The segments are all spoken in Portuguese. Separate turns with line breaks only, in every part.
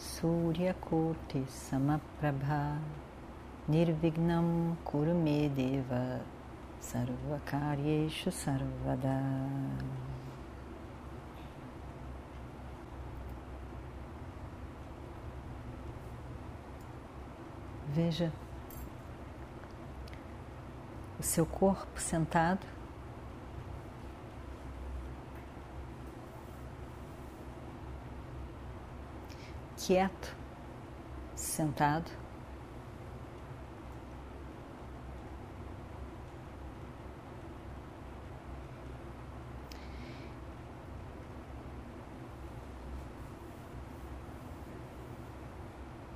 Suryakoti Samaprabha Nirvignam Kurumedeva Sarvakaryeshu Sarvada. Veja o seu corpo sentado quieto, sentado.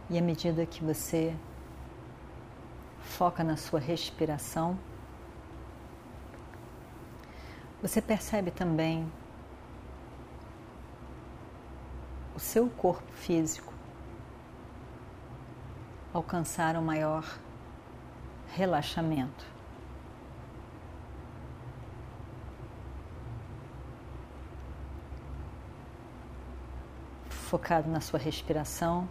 E à medida que você foca na sua respiração, você percebe também o seu corpo físico alcançar um maior relaxamento. Focado na sua respiração.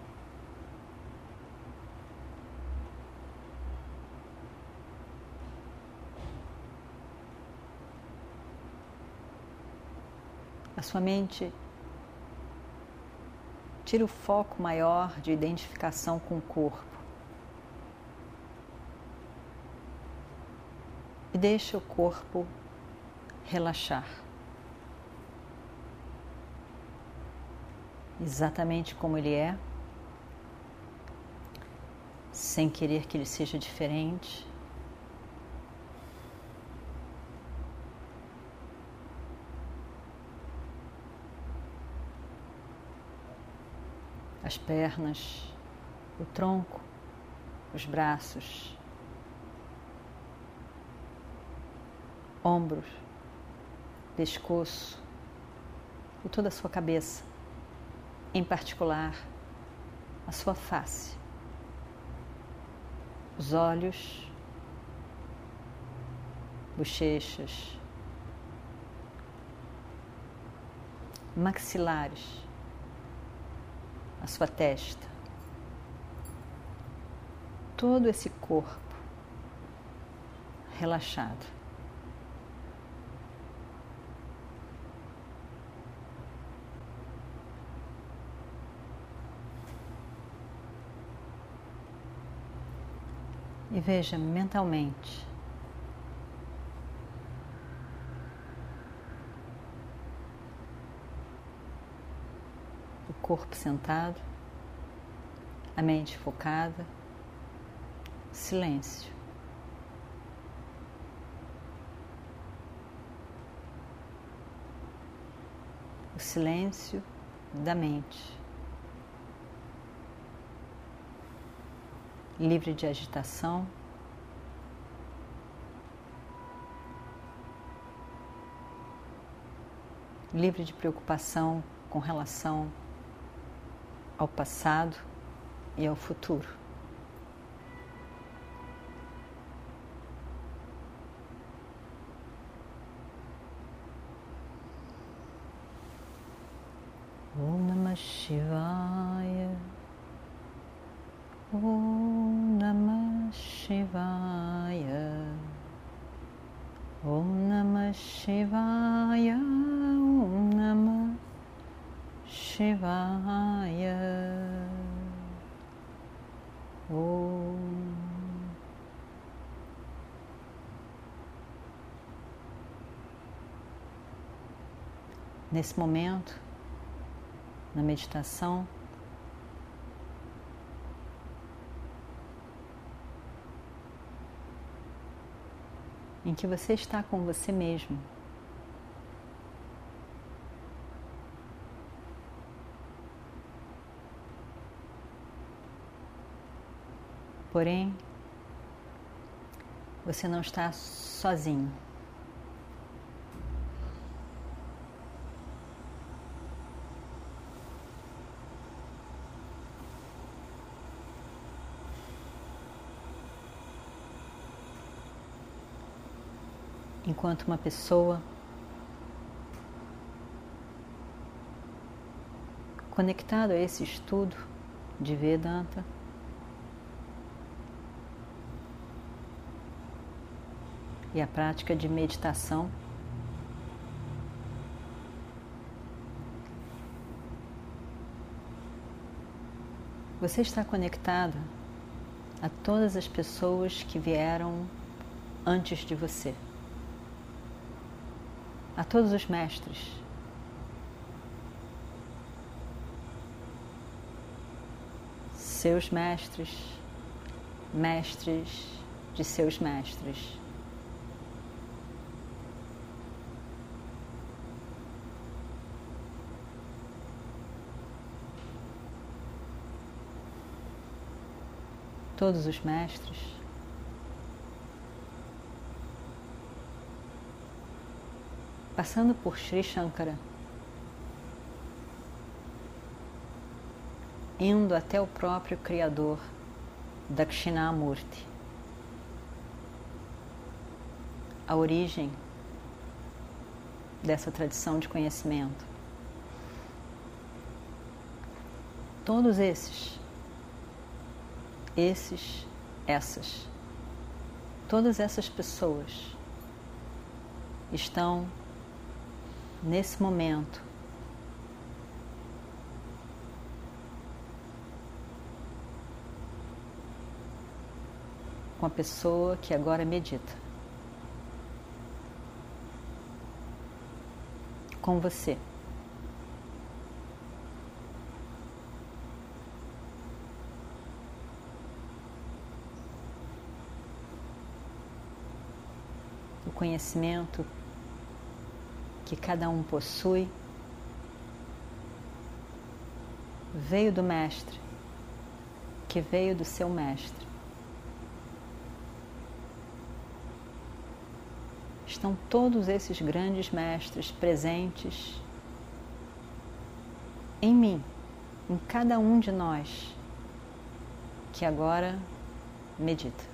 A sua mente Tire o foco maior de identificação com o corpo. E deixe o corpo relaxar. Exatamente como ele é, sem querer que ele seja diferente. As pernas, o tronco, os braços, ombros, pescoço e toda a sua cabeça, em particular a sua face, os olhos, bochechas, maxilares a sua testa, todo esse corpo relaxado. E veja mentalmente corpo sentado, a mente focada, silêncio. O silêncio da mente, livre de agitação. Livre de preocupação com relação ao passado e ao futuro. Om Namah Shivaya. Om Namah Shivaya. Om Namah Shivaya Shivaya Om Nesse momento, na meditação, em que você está com você mesmo. Porém, você não está sozinho. Enquanto uma pessoa conectado a esse estudo de Vedanta e a prática de meditação. Você está conectado a todas as pessoas que vieram antes de você, a todos os mestres. Seus mestres, mestres de seus mestres. Todos os mestres. Passando por Sri Shankara, indo até o próprio Criador, Dakshinamurti, a origem dessa tradição de conhecimento. Todos esses esses, essas, todas essas pessoas estão nesse momento com a pessoa que agora medita. Com você. Conhecimento que cada um possui veio do Mestre, que veio do seu Mestre. Estão todos esses grandes mestres presentes em mim, em cada um de nós, que agora medita.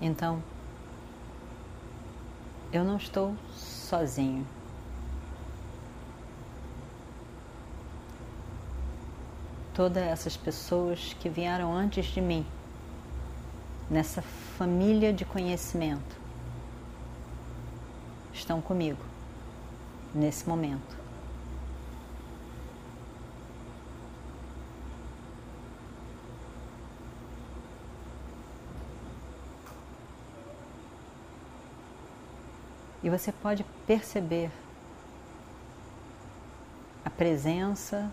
Então, eu não estou sozinho. Todas essas pessoas que vieram antes de mim, nessa família de conhecimento, estão comigo nesse momento. E você pode perceber a presença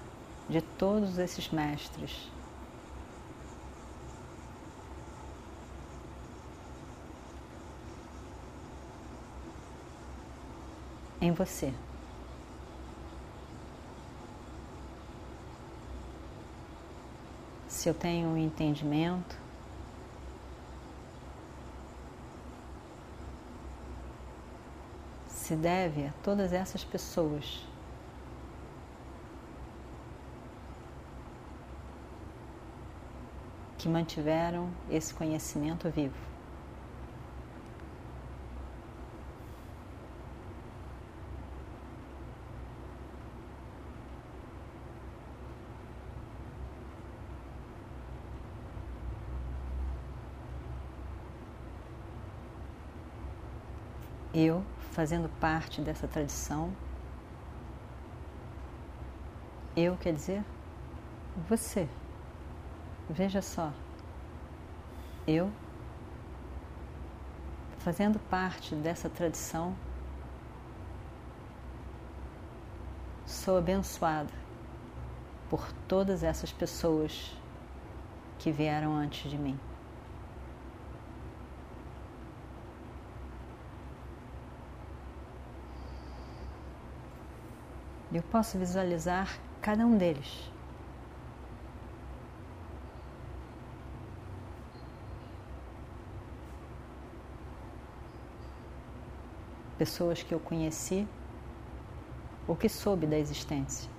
de todos esses mestres. Em você. Se eu tenho um entendimento, se deve a todas essas pessoas. Que mantiveram esse conhecimento vivo. Eu fazendo parte dessa tradição. Eu quer dizer você. Veja só. Eu fazendo parte dessa tradição sou abençoada por todas essas pessoas que vieram antes de mim. Eu posso visualizar cada um deles. Pessoas que eu conheci ou que soube da existência.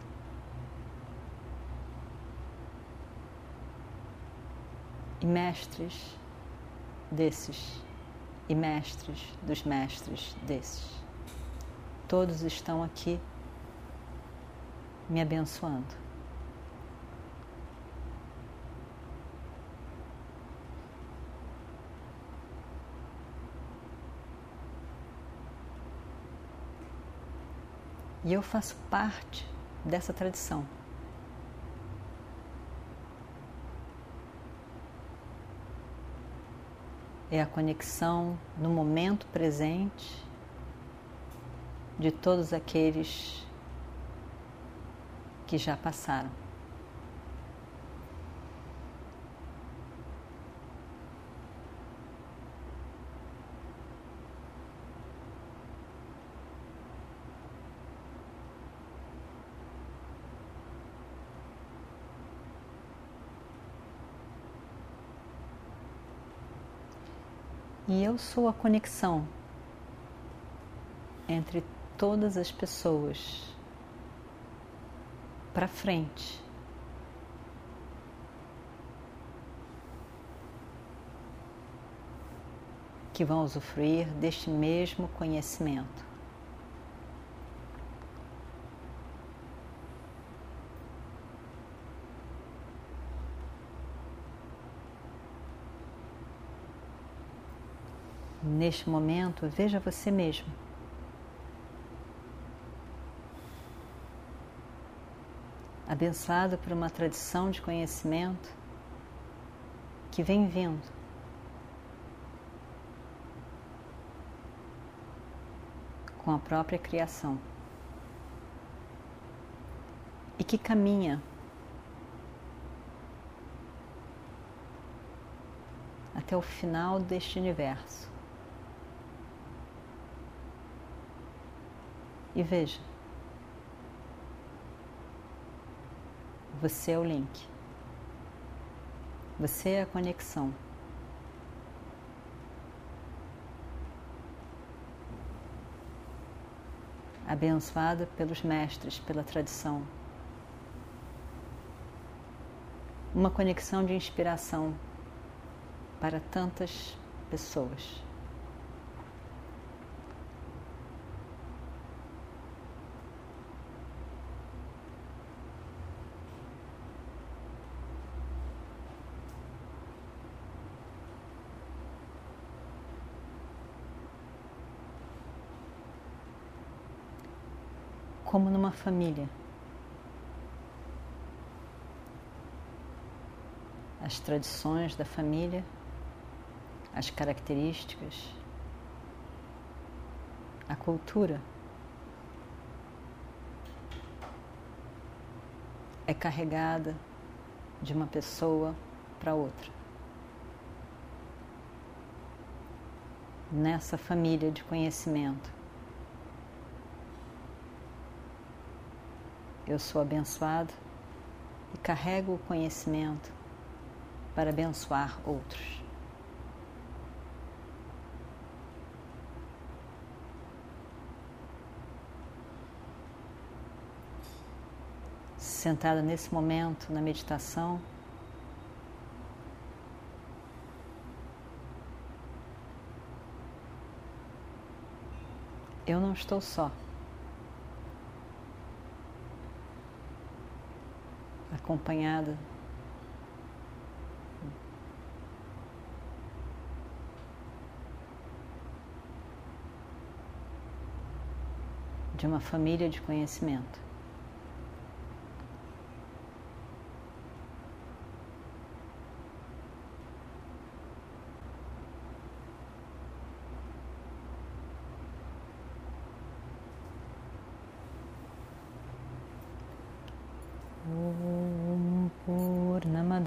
E mestres desses, e mestres dos mestres desses. Todos estão aqui me abençoando. E eu faço parte dessa tradição. É a conexão no momento presente de todos aqueles que já passaram. E eu sou a conexão entre todas as pessoas para frente. Que vão usufruir deste mesmo conhecimento. Neste momento, veja você mesmo. Abençoado por uma tradição de conhecimento que vem vindo. Com a própria criação e que caminha até o final deste universo. E veja, Você é o link. Você é a conexão. Abençoada pelos mestres, pela tradição. Uma conexão de inspiração para tantas pessoas. Como numa família. As tradições da família, as características, a cultura é carregada de uma pessoa para outra. Nessa família de conhecimento. Eu sou abençoado e carrego o conhecimento para abençoar outros. Sentada nesse momento na meditação, eu não estou só. Acompanhada de uma família de conhecimento.